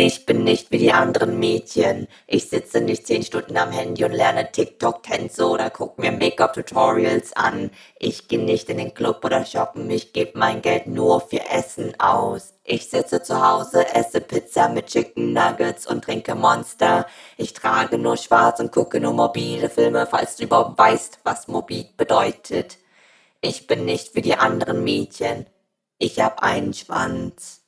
Ich bin nicht wie die anderen Mädchen. Ich sitze nicht zehn Stunden am Handy und lerne TikTok-Tänze oder guck mir Make-up-Tutorials an. Ich gehe nicht in den Club oder shoppen. Ich gebe mein Geld nur für Essen aus. Ich sitze zu Hause, esse Pizza mit Chicken Nuggets und trinke Monster. Ich trage nur schwarz und gucke nur mobile Filme, falls du überhaupt weißt, was mobil bedeutet. Ich bin nicht wie die anderen Mädchen. Ich hab einen Schwanz.